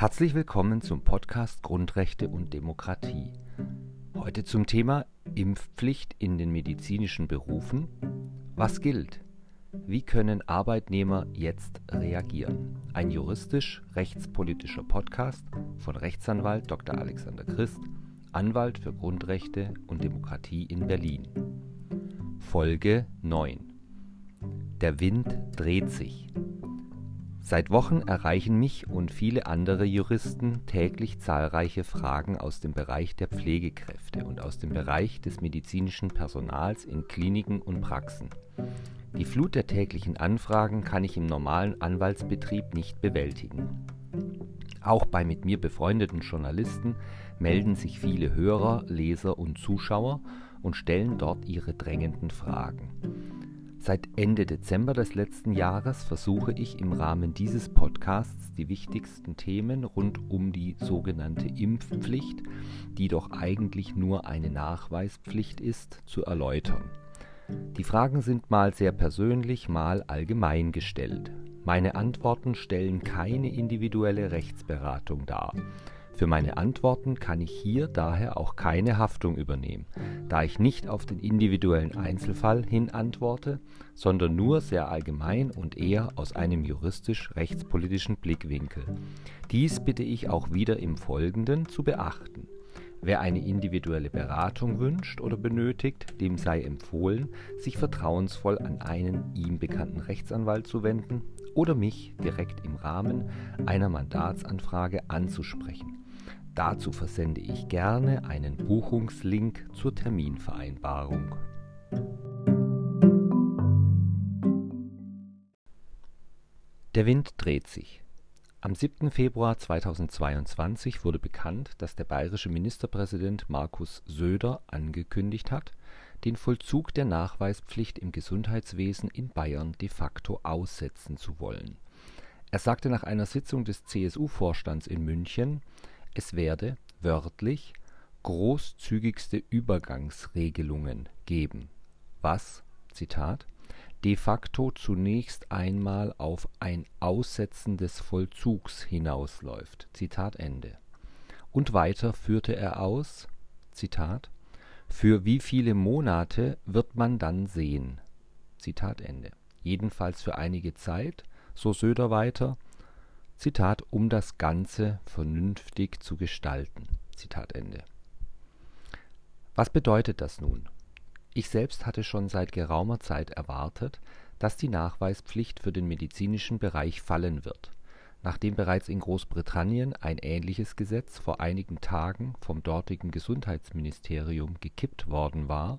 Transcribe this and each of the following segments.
Herzlich willkommen zum Podcast Grundrechte und Demokratie. Heute zum Thema Impfpflicht in den medizinischen Berufen. Was gilt? Wie können Arbeitnehmer jetzt reagieren? Ein juristisch-rechtspolitischer Podcast von Rechtsanwalt Dr. Alexander Christ, Anwalt für Grundrechte und Demokratie in Berlin. Folge 9. Der Wind dreht sich. Seit Wochen erreichen mich und viele andere Juristen täglich zahlreiche Fragen aus dem Bereich der Pflegekräfte und aus dem Bereich des medizinischen Personals in Kliniken und Praxen. Die Flut der täglichen Anfragen kann ich im normalen Anwaltsbetrieb nicht bewältigen. Auch bei mit mir befreundeten Journalisten melden sich viele Hörer, Leser und Zuschauer und stellen dort ihre drängenden Fragen. Seit Ende Dezember des letzten Jahres versuche ich im Rahmen dieses Podcasts die wichtigsten Themen rund um die sogenannte Impfpflicht, die doch eigentlich nur eine Nachweispflicht ist, zu erläutern. Die Fragen sind mal sehr persönlich, mal allgemein gestellt. Meine Antworten stellen keine individuelle Rechtsberatung dar. Für meine Antworten kann ich hier daher auch keine Haftung übernehmen, da ich nicht auf den individuellen Einzelfall hin antworte, sondern nur sehr allgemein und eher aus einem juristisch-rechtspolitischen Blickwinkel. Dies bitte ich auch wieder im Folgenden zu beachten. Wer eine individuelle Beratung wünscht oder benötigt, dem sei empfohlen, sich vertrauensvoll an einen ihm bekannten Rechtsanwalt zu wenden oder mich direkt im Rahmen einer Mandatsanfrage anzusprechen. Dazu versende ich gerne einen Buchungslink zur Terminvereinbarung. Der Wind dreht sich. Am 7. Februar 2022 wurde bekannt, dass der bayerische Ministerpräsident Markus Söder angekündigt hat, den Vollzug der Nachweispflicht im Gesundheitswesen in Bayern de facto aussetzen zu wollen. Er sagte nach einer Sitzung des CSU-Vorstands in München, es werde wörtlich großzügigste Übergangsregelungen geben, was, Zitat, de facto zunächst einmal auf ein Aussetzen des Vollzugs hinausläuft. Zitat Ende. Und weiter führte er aus, Zitat, für wie viele Monate wird man dann sehen? Zitat Ende. Jedenfalls für einige Zeit, so Söder weiter, Zitat, um das Ganze vernünftig zu gestalten. Zitat Ende. Was bedeutet das nun? Ich selbst hatte schon seit geraumer Zeit erwartet, dass die Nachweispflicht für den medizinischen Bereich fallen wird. Nachdem bereits in Großbritannien ein ähnliches Gesetz vor einigen Tagen vom dortigen Gesundheitsministerium gekippt worden war,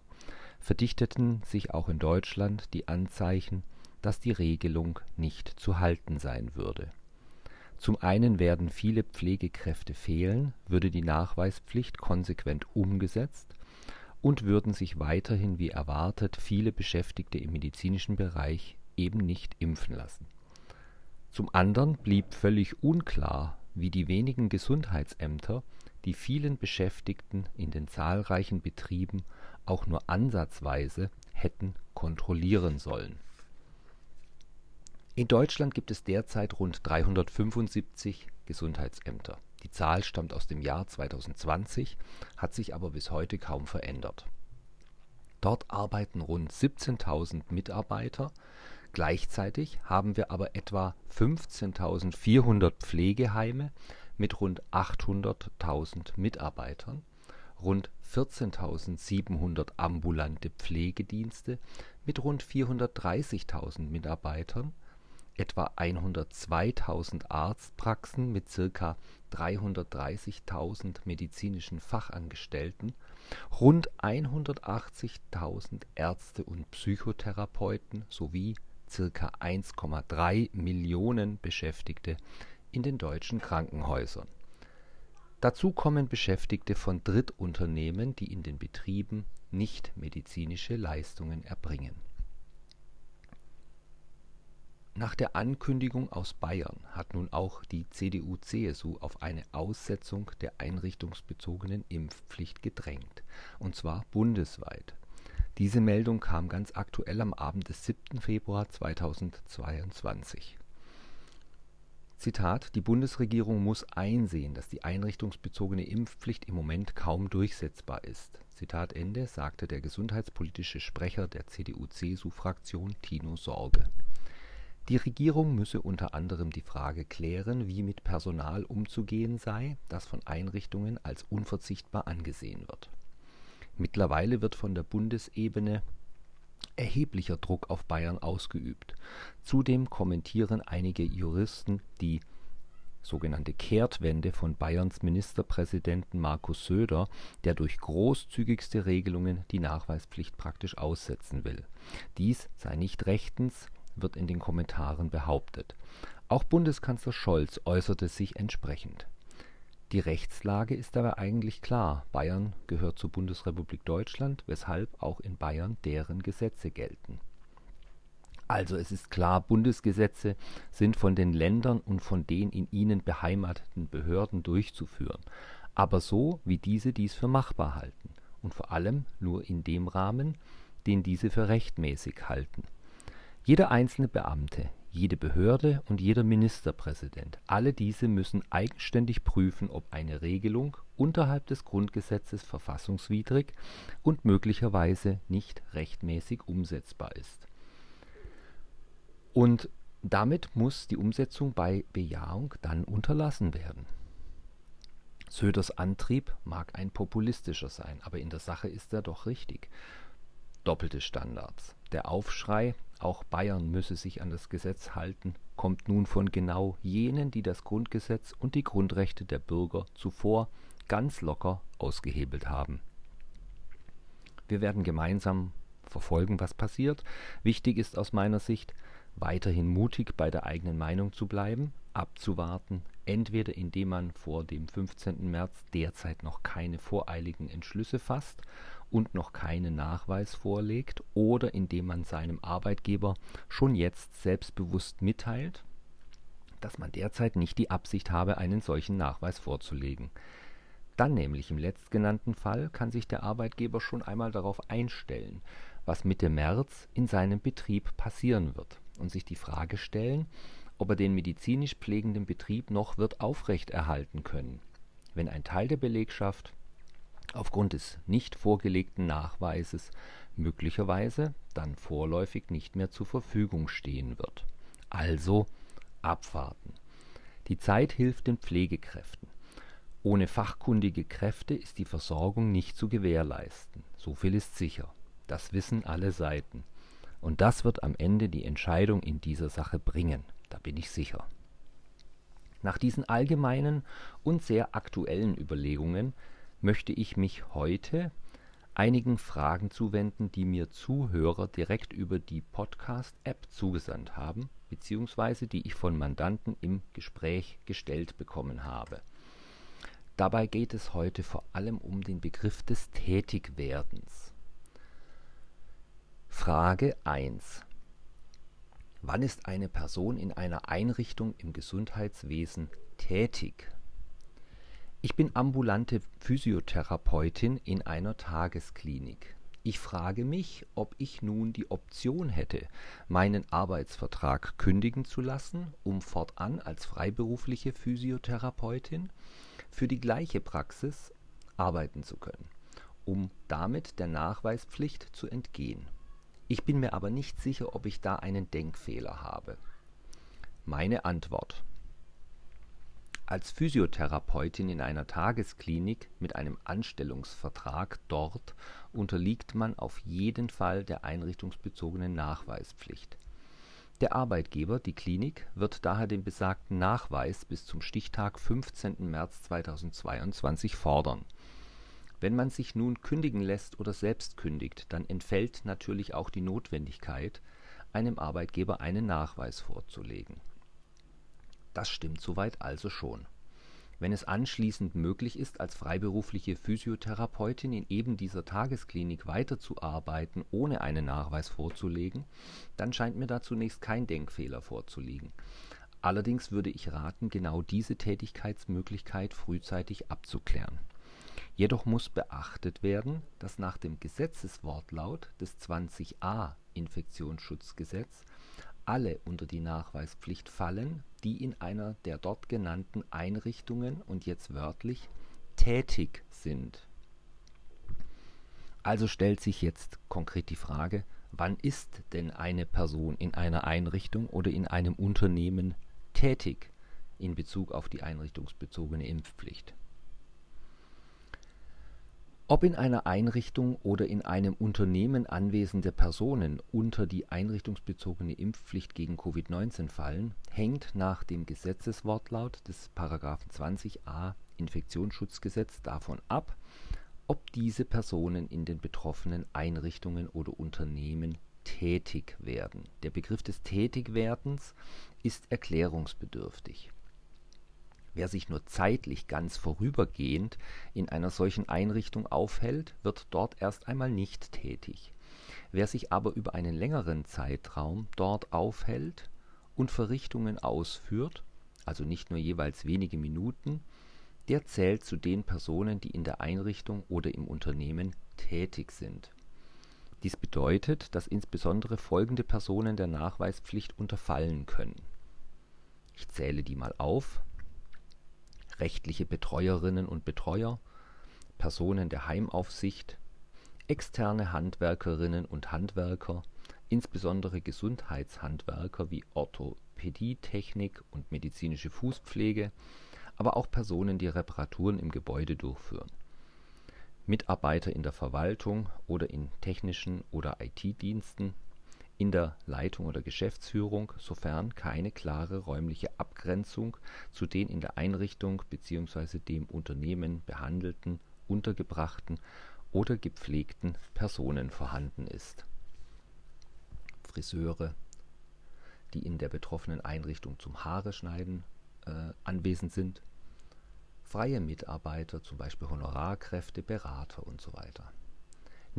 verdichteten sich auch in Deutschland die Anzeichen, dass die Regelung nicht zu halten sein würde zum einen werden viele Pflegekräfte fehlen, würde die Nachweispflicht konsequent umgesetzt und würden sich weiterhin wie erwartet viele Beschäftigte im medizinischen Bereich eben nicht impfen lassen. Zum anderen blieb völlig unklar, wie die wenigen Gesundheitsämter die vielen Beschäftigten in den zahlreichen Betrieben auch nur ansatzweise hätten kontrollieren sollen in Deutschland gibt es derzeit rund 375 Gesundheitsämter. Die Zahl stammt aus dem Jahr 2020, hat sich aber bis heute kaum verändert. Dort arbeiten rund 17.000 Mitarbeiter. Gleichzeitig haben wir aber etwa 15.400 Pflegeheime mit rund 800.000 Mitarbeitern, rund 14.700 ambulante Pflegedienste mit rund 430.000 Mitarbeitern etwa 102.000 Arztpraxen mit ca. 330.000 medizinischen Fachangestellten, rund 180.000 Ärzte und Psychotherapeuten sowie ca. 1,3 Millionen Beschäftigte in den deutschen Krankenhäusern. Dazu kommen Beschäftigte von Drittunternehmen, die in den Betrieben nicht medizinische Leistungen erbringen nach der Ankündigung aus Bayern hat nun auch die CDU/CSU auf eine Aussetzung der einrichtungsbezogenen Impfpflicht gedrängt, und zwar bundesweit. Diese Meldung kam ganz aktuell am Abend des 7. Februar 2022. Zitat, die Bundesregierung muss einsehen, dass die einrichtungsbezogene Impfpflicht im Moment kaum durchsetzbar ist. Zitat Ende, sagte der gesundheitspolitische Sprecher der CDU-CSU-Fraktion Tino Sorge. Die Regierung müsse unter anderem die Frage klären, wie mit Personal umzugehen sei, das von Einrichtungen als unverzichtbar angesehen wird. Mittlerweile wird von der Bundesebene erheblicher Druck auf Bayern ausgeübt. Zudem kommentieren einige Juristen die sogenannte Kehrtwende von Bayerns Ministerpräsidenten Markus Söder, der durch großzügigste Regelungen die Nachweispflicht praktisch aussetzen will. Dies sei nicht rechtens, wird in den Kommentaren behauptet. Auch Bundeskanzler Scholz äußerte sich entsprechend. Die Rechtslage ist dabei eigentlich klar. Bayern gehört zur Bundesrepublik Deutschland, weshalb auch in Bayern deren Gesetze gelten. Also es ist klar, Bundesgesetze sind von den Ländern und von den in ihnen beheimateten Behörden durchzuführen, aber so, wie diese dies für machbar halten und vor allem nur in dem Rahmen, den diese für rechtmäßig halten. Jeder einzelne Beamte, jede Behörde und jeder Ministerpräsident, alle diese müssen eigenständig prüfen, ob eine Regelung unterhalb des Grundgesetzes verfassungswidrig und möglicherweise nicht rechtmäßig umsetzbar ist. Und damit muss die Umsetzung bei Bejahung dann unterlassen werden. Söders Antrieb mag ein populistischer sein, aber in der Sache ist er doch richtig. Doppelte Standards. Der Aufschrei, auch Bayern müsse sich an das Gesetz halten, kommt nun von genau jenen, die das Grundgesetz und die Grundrechte der Bürger zuvor ganz locker ausgehebelt haben. Wir werden gemeinsam verfolgen, was passiert. Wichtig ist aus meiner Sicht, weiterhin mutig bei der eigenen Meinung zu bleiben, abzuwarten, entweder indem man vor dem 15. März derzeit noch keine voreiligen Entschlüsse fasst und noch keinen Nachweis vorlegt oder indem man seinem Arbeitgeber schon jetzt selbstbewusst mitteilt, dass man derzeit nicht die Absicht habe, einen solchen Nachweis vorzulegen. Dann nämlich im letztgenannten Fall kann sich der Arbeitgeber schon einmal darauf einstellen, was Mitte März in seinem Betrieb passieren wird und sich die Frage stellen, ob er den medizinisch pflegenden Betrieb noch wird aufrechterhalten können, wenn ein Teil der Belegschaft aufgrund des nicht vorgelegten Nachweises möglicherweise dann vorläufig nicht mehr zur Verfügung stehen wird. Also abwarten. Die Zeit hilft den Pflegekräften. Ohne fachkundige Kräfte ist die Versorgung nicht zu gewährleisten. So viel ist sicher. Das wissen alle Seiten. Und das wird am Ende die Entscheidung in dieser Sache bringen. Da bin ich sicher. Nach diesen allgemeinen und sehr aktuellen Überlegungen möchte ich mich heute einigen Fragen zuwenden, die mir Zuhörer direkt über die Podcast-App zugesandt haben, beziehungsweise die ich von Mandanten im Gespräch gestellt bekommen habe. Dabei geht es heute vor allem um den Begriff des Tätigwerdens. Frage 1. Wann ist eine Person in einer Einrichtung im Gesundheitswesen tätig? Ich bin ambulante Physiotherapeutin in einer Tagesklinik. Ich frage mich, ob ich nun die Option hätte, meinen Arbeitsvertrag kündigen zu lassen, um fortan als freiberufliche Physiotherapeutin für die gleiche Praxis arbeiten zu können, um damit der Nachweispflicht zu entgehen. Ich bin mir aber nicht sicher, ob ich da einen Denkfehler habe. Meine Antwort als Physiotherapeutin in einer Tagesklinik mit einem Anstellungsvertrag dort unterliegt man auf jeden Fall der einrichtungsbezogenen Nachweispflicht. Der Arbeitgeber, die Klinik, wird daher den besagten Nachweis bis zum Stichtag 15. März 2022 fordern. Wenn man sich nun kündigen lässt oder selbst kündigt, dann entfällt natürlich auch die Notwendigkeit, einem Arbeitgeber einen Nachweis vorzulegen das stimmt soweit also schon. Wenn es anschließend möglich ist, als freiberufliche Physiotherapeutin in eben dieser Tagesklinik weiterzuarbeiten, ohne einen Nachweis vorzulegen, dann scheint mir da zunächst kein Denkfehler vorzuliegen. Allerdings würde ich raten, genau diese Tätigkeitsmöglichkeit frühzeitig abzuklären. Jedoch muss beachtet werden, dass nach dem Gesetzeswortlaut des 20a Infektionsschutzgesetz alle unter die Nachweispflicht fallen, die in einer der dort genannten Einrichtungen und jetzt wörtlich tätig sind. Also stellt sich jetzt konkret die Frage, wann ist denn eine Person in einer Einrichtung oder in einem Unternehmen tätig in Bezug auf die einrichtungsbezogene Impfpflicht? Ob in einer Einrichtung oder in einem Unternehmen anwesende Personen unter die einrichtungsbezogene Impfpflicht gegen Covid-19 fallen, hängt nach dem Gesetzeswortlaut des § 20a Infektionsschutzgesetz davon ab, ob diese Personen in den betroffenen Einrichtungen oder Unternehmen tätig werden. Der Begriff des Tätigwerdens ist erklärungsbedürftig Wer sich nur zeitlich ganz vorübergehend in einer solchen Einrichtung aufhält, wird dort erst einmal nicht tätig. Wer sich aber über einen längeren Zeitraum dort aufhält und Verrichtungen ausführt, also nicht nur jeweils wenige Minuten, der zählt zu den Personen, die in der Einrichtung oder im Unternehmen tätig sind. Dies bedeutet, dass insbesondere folgende Personen der Nachweispflicht unterfallen können. Ich zähle die mal auf rechtliche Betreuerinnen und Betreuer, Personen der Heimaufsicht, externe Handwerkerinnen und Handwerker, insbesondere Gesundheitshandwerker wie Orthopädietechnik und medizinische Fußpflege, aber auch Personen, die Reparaturen im Gebäude durchführen. Mitarbeiter in der Verwaltung oder in technischen oder IT-Diensten, in der Leitung oder Geschäftsführung, sofern keine klare räumliche Abgrenzung zu den in der Einrichtung bzw. dem Unternehmen behandelten, untergebrachten oder gepflegten Personen vorhanden ist. Friseure, die in der betroffenen Einrichtung zum Haareschneiden äh, anwesend sind, freie Mitarbeiter, zum Beispiel Honorarkräfte, Berater und so weiter.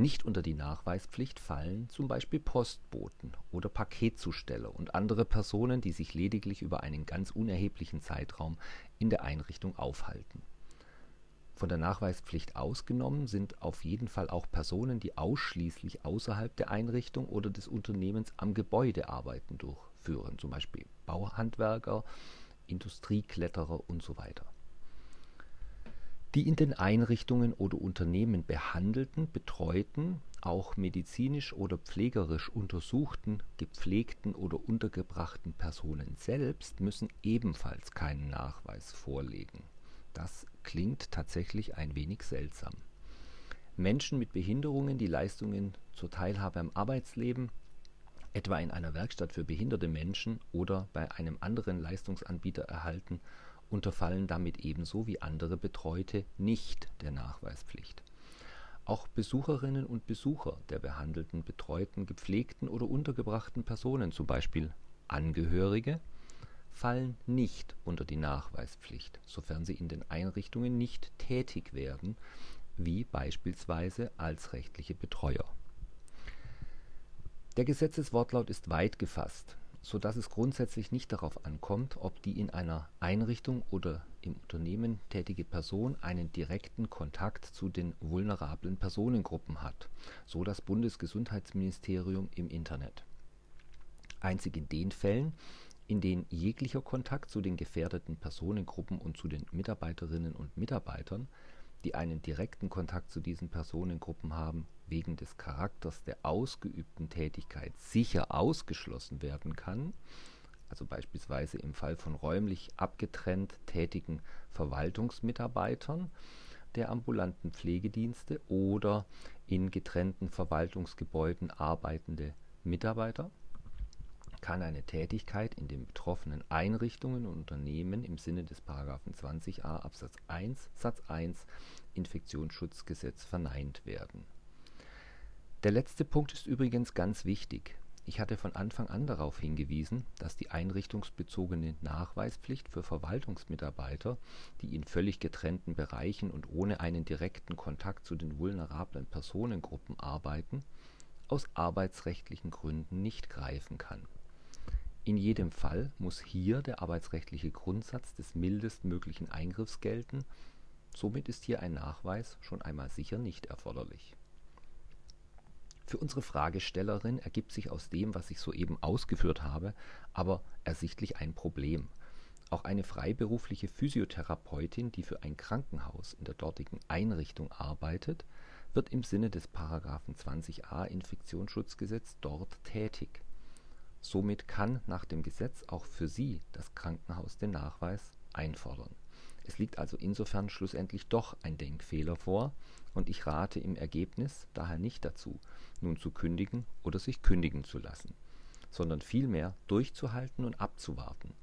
Nicht unter die Nachweispflicht fallen zum Beispiel Postboten oder Paketzusteller und andere Personen, die sich lediglich über einen ganz unerheblichen Zeitraum in der Einrichtung aufhalten. Von der Nachweispflicht ausgenommen sind auf jeden Fall auch Personen, die ausschließlich außerhalb der Einrichtung oder des Unternehmens am Gebäude Arbeiten durchführen, zum Beispiel Bauhandwerker, Industriekletterer weiter die in den Einrichtungen oder Unternehmen behandelten, betreuten, auch medizinisch oder pflegerisch untersuchten, gepflegten oder untergebrachten Personen selbst müssen ebenfalls keinen Nachweis vorlegen. Das klingt tatsächlich ein wenig seltsam. Menschen mit Behinderungen, die Leistungen zur Teilhabe am Arbeitsleben, etwa in einer Werkstatt für behinderte Menschen oder bei einem anderen Leistungsanbieter erhalten, unterfallen damit ebenso wie andere Betreute nicht der Nachweispflicht. Auch Besucherinnen und Besucher der behandelten, betreuten, gepflegten oder untergebrachten Personen, zum Beispiel Angehörige, fallen nicht unter die Nachweispflicht, sofern sie in den Einrichtungen nicht tätig werden, wie beispielsweise als rechtliche Betreuer. Der Gesetzeswortlaut ist weit gefasst so dass es grundsätzlich nicht darauf ankommt, ob die in einer Einrichtung oder im Unternehmen tätige Person einen direkten Kontakt zu den vulnerablen Personengruppen hat, so das Bundesgesundheitsministerium im Internet. Einzig in den Fällen, in denen jeglicher Kontakt zu den gefährdeten Personengruppen und zu den Mitarbeiterinnen und Mitarbeitern, die einen direkten Kontakt zu diesen Personengruppen haben, wegen des Charakters der ausgeübten Tätigkeit sicher ausgeschlossen werden kann, also beispielsweise im Fall von räumlich abgetrennt tätigen Verwaltungsmitarbeitern der ambulanten Pflegedienste oder in getrennten Verwaltungsgebäuden arbeitende Mitarbeiter, kann eine Tätigkeit in den betroffenen Einrichtungen und Unternehmen im Sinne des § 20a Absatz 1 Satz 1 Infektionsschutzgesetz verneint werden der letzte Punkt ist übrigens ganz wichtig. Ich hatte von Anfang an darauf hingewiesen, dass die einrichtungsbezogene Nachweispflicht für Verwaltungsmitarbeiter, die in völlig getrennten Bereichen und ohne einen direkten Kontakt zu den vulnerablen Personengruppen arbeiten, aus arbeitsrechtlichen Gründen nicht greifen kann. In jedem Fall muss hier der arbeitsrechtliche Grundsatz des mildestmöglichen Eingriffs gelten, somit ist hier ein Nachweis schon einmal sicher nicht erforderlich Für unsere Fragestellerin ergibt sich aus dem, was ich soeben ausgeführt habe, aber ersichtlich ein Problem. Auch eine freiberufliche Physiotherapeutin, die für ein Krankenhaus in der dortigen Einrichtung arbeitet, wird im Sinne des Paragraphen 20a Infektionsschutzgesetz dort tätig. Somit kann nach dem Gesetz auch für sie das Krankenhaus den Nachweis einfordern. Es liegt also insofern schlussendlich doch ein Denkfehler vor, und ich rate im Ergebnis daher nicht dazu, nun zu kündigen oder sich kündigen zu lassen, sondern vielmehr durchzuhalten und abzuwarten,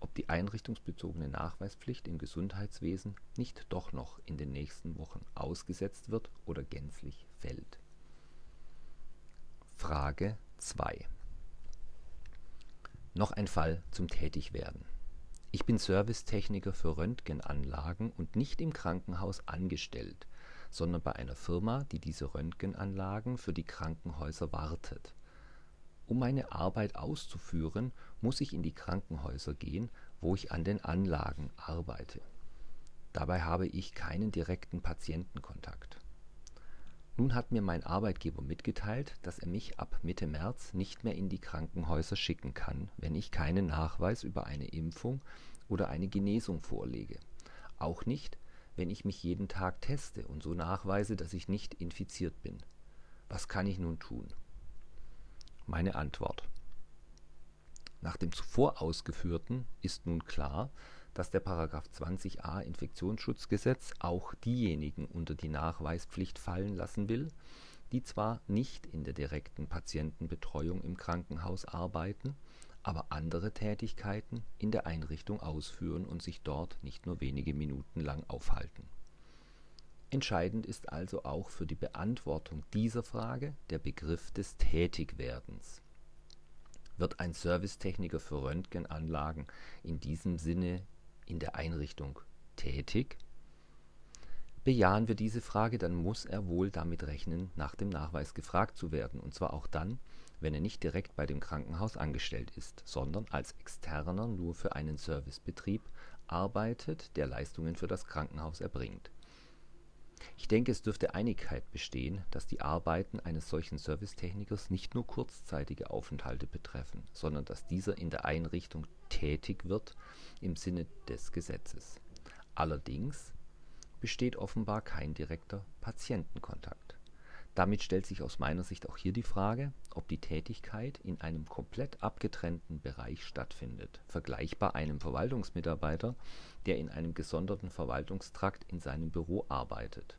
ob die einrichtungsbezogene Nachweispflicht im Gesundheitswesen nicht doch noch in den nächsten Wochen ausgesetzt wird oder gänzlich fällt. Frage 2 Noch ein Fall zum Tätigwerden. Ich bin Servicetechniker für Röntgenanlagen und nicht im Krankenhaus angestellt, sondern bei einer Firma, die diese Röntgenanlagen für die Krankenhäuser wartet. Um meine Arbeit auszuführen, muss ich in die Krankenhäuser gehen, wo ich an den Anlagen arbeite. Dabei habe ich keinen direkten Patientenkontakt. Nun hat mir mein Arbeitgeber mitgeteilt, dass er mich ab Mitte März nicht mehr in die Krankenhäuser schicken kann, wenn ich keinen Nachweis über eine Impfung oder eine Genesung vorlege. Auch nicht, wenn ich mich jeden Tag teste und so nachweise, dass ich nicht infiziert bin. Was kann ich nun tun? Meine Antwort. Nach dem zuvor ausgeführten ist nun klar, dass der Paragraph 20a Infektionsschutzgesetz auch diejenigen unter die Nachweispflicht fallen lassen will, die zwar nicht in der direkten Patientenbetreuung im Krankenhaus arbeiten, aber andere Tätigkeiten in der Einrichtung ausführen und sich dort nicht nur wenige Minuten lang aufhalten. Entscheidend ist also auch für die Beantwortung dieser Frage der Begriff des Tätigwerdens. Wird ein Servicetechniker für Röntgenanlagen in diesem Sinne in der Einrichtung tätig? Bejahen wir diese Frage, dann muss er wohl damit rechnen, nach dem Nachweis gefragt zu werden, und zwar auch dann, wenn er nicht direkt bei dem Krankenhaus angestellt ist, sondern als Externer nur für einen Servicebetrieb arbeitet, der Leistungen für das Krankenhaus erbringt. Ich denke, es dürfte Einigkeit bestehen, dass die Arbeiten eines solchen Servicetechnikers nicht nur kurzzeitige Aufenthalte betreffen, sondern dass dieser in der Einrichtung tätig wird im Sinne des Gesetzes. Allerdings besteht offenbar kein direkter Patientenkontakt. Damit stellt sich aus meiner Sicht auch hier die Frage, ob die Tätigkeit in einem komplett abgetrennten Bereich stattfindet, vergleichbar einem Verwaltungsmitarbeiter, der in einem gesonderten Verwaltungstrakt in seinem Büro arbeitet.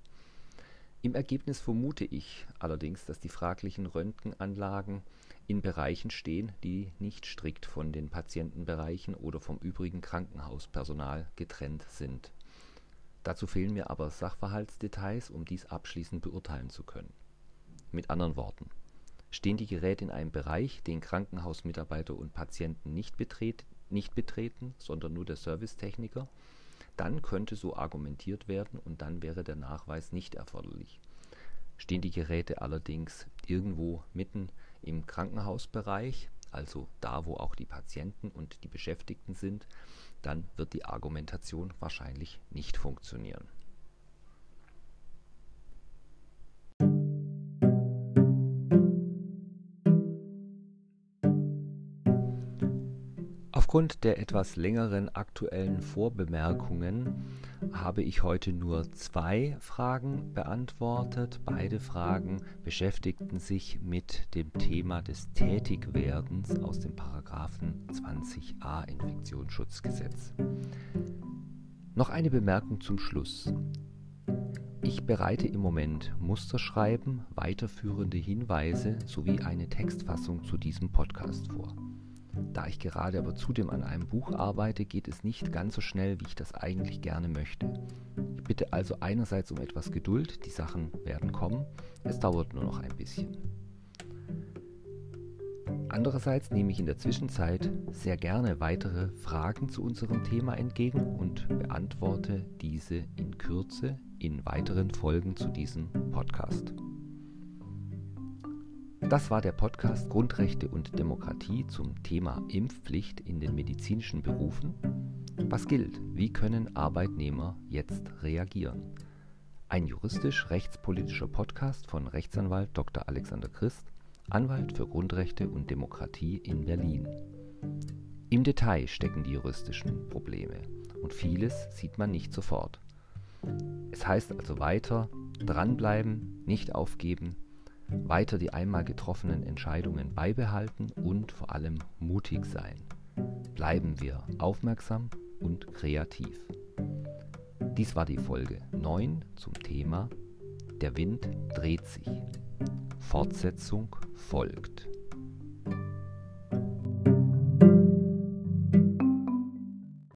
Im Ergebnis vermute ich allerdings, dass die fraglichen Röntgenanlagen in Bereichen stehen, die nicht strikt von den Patientenbereichen oder vom übrigen Krankenhauspersonal getrennt sind. Dazu fehlen mir aber Sachverhaltsdetails, um dies abschließend beurteilen zu können. Mit anderen Worten, stehen die Geräte in einem Bereich, den Krankenhausmitarbeiter und Patienten nicht, betret, nicht betreten, sondern nur der Servicetechniker, dann könnte so argumentiert werden und dann wäre der Nachweis nicht erforderlich. Stehen die Geräte allerdings irgendwo mitten im Krankenhausbereich, also da, wo auch die Patienten und die Beschäftigten sind, dann wird die Argumentation wahrscheinlich nicht funktionieren. Aufgrund der etwas längeren aktuellen Vorbemerkungen habe ich heute nur zwei Fragen beantwortet. Beide Fragen beschäftigten sich mit dem Thema des Tätigwerdens aus dem Paragraphen 20a Infektionsschutzgesetz. Noch eine Bemerkung zum Schluss. Ich bereite im Moment Musterschreiben, weiterführende Hinweise sowie eine Textfassung zu diesem Podcast vor. Da ich gerade aber zudem an einem Buch arbeite, geht es nicht ganz so schnell, wie ich das eigentlich gerne möchte. Ich bitte also einerseits um etwas Geduld, die Sachen werden kommen, es dauert nur noch ein bisschen. Andererseits nehme ich in der Zwischenzeit sehr gerne weitere Fragen zu unserem Thema entgegen und beantworte diese in Kürze in weiteren Folgen zu diesem Podcast. Das war der Podcast Grundrechte und Demokratie zum Thema Impfpflicht in den medizinischen Berufen. Was gilt? Wie können Arbeitnehmer jetzt reagieren? Ein juristisch-rechtspolitischer Podcast von Rechtsanwalt Dr. Alexander Christ, Anwalt für Grundrechte und Demokratie in Berlin. Im Detail stecken die juristischen Probleme und vieles sieht man nicht sofort. Es heißt also weiter, dranbleiben, nicht aufgeben, weiter die einmal getroffenen Entscheidungen beibehalten und vor allem mutig sein. Bleiben wir aufmerksam und kreativ. Dies war die Folge 9 zum Thema Der Wind dreht sich. Fortsetzung folgt.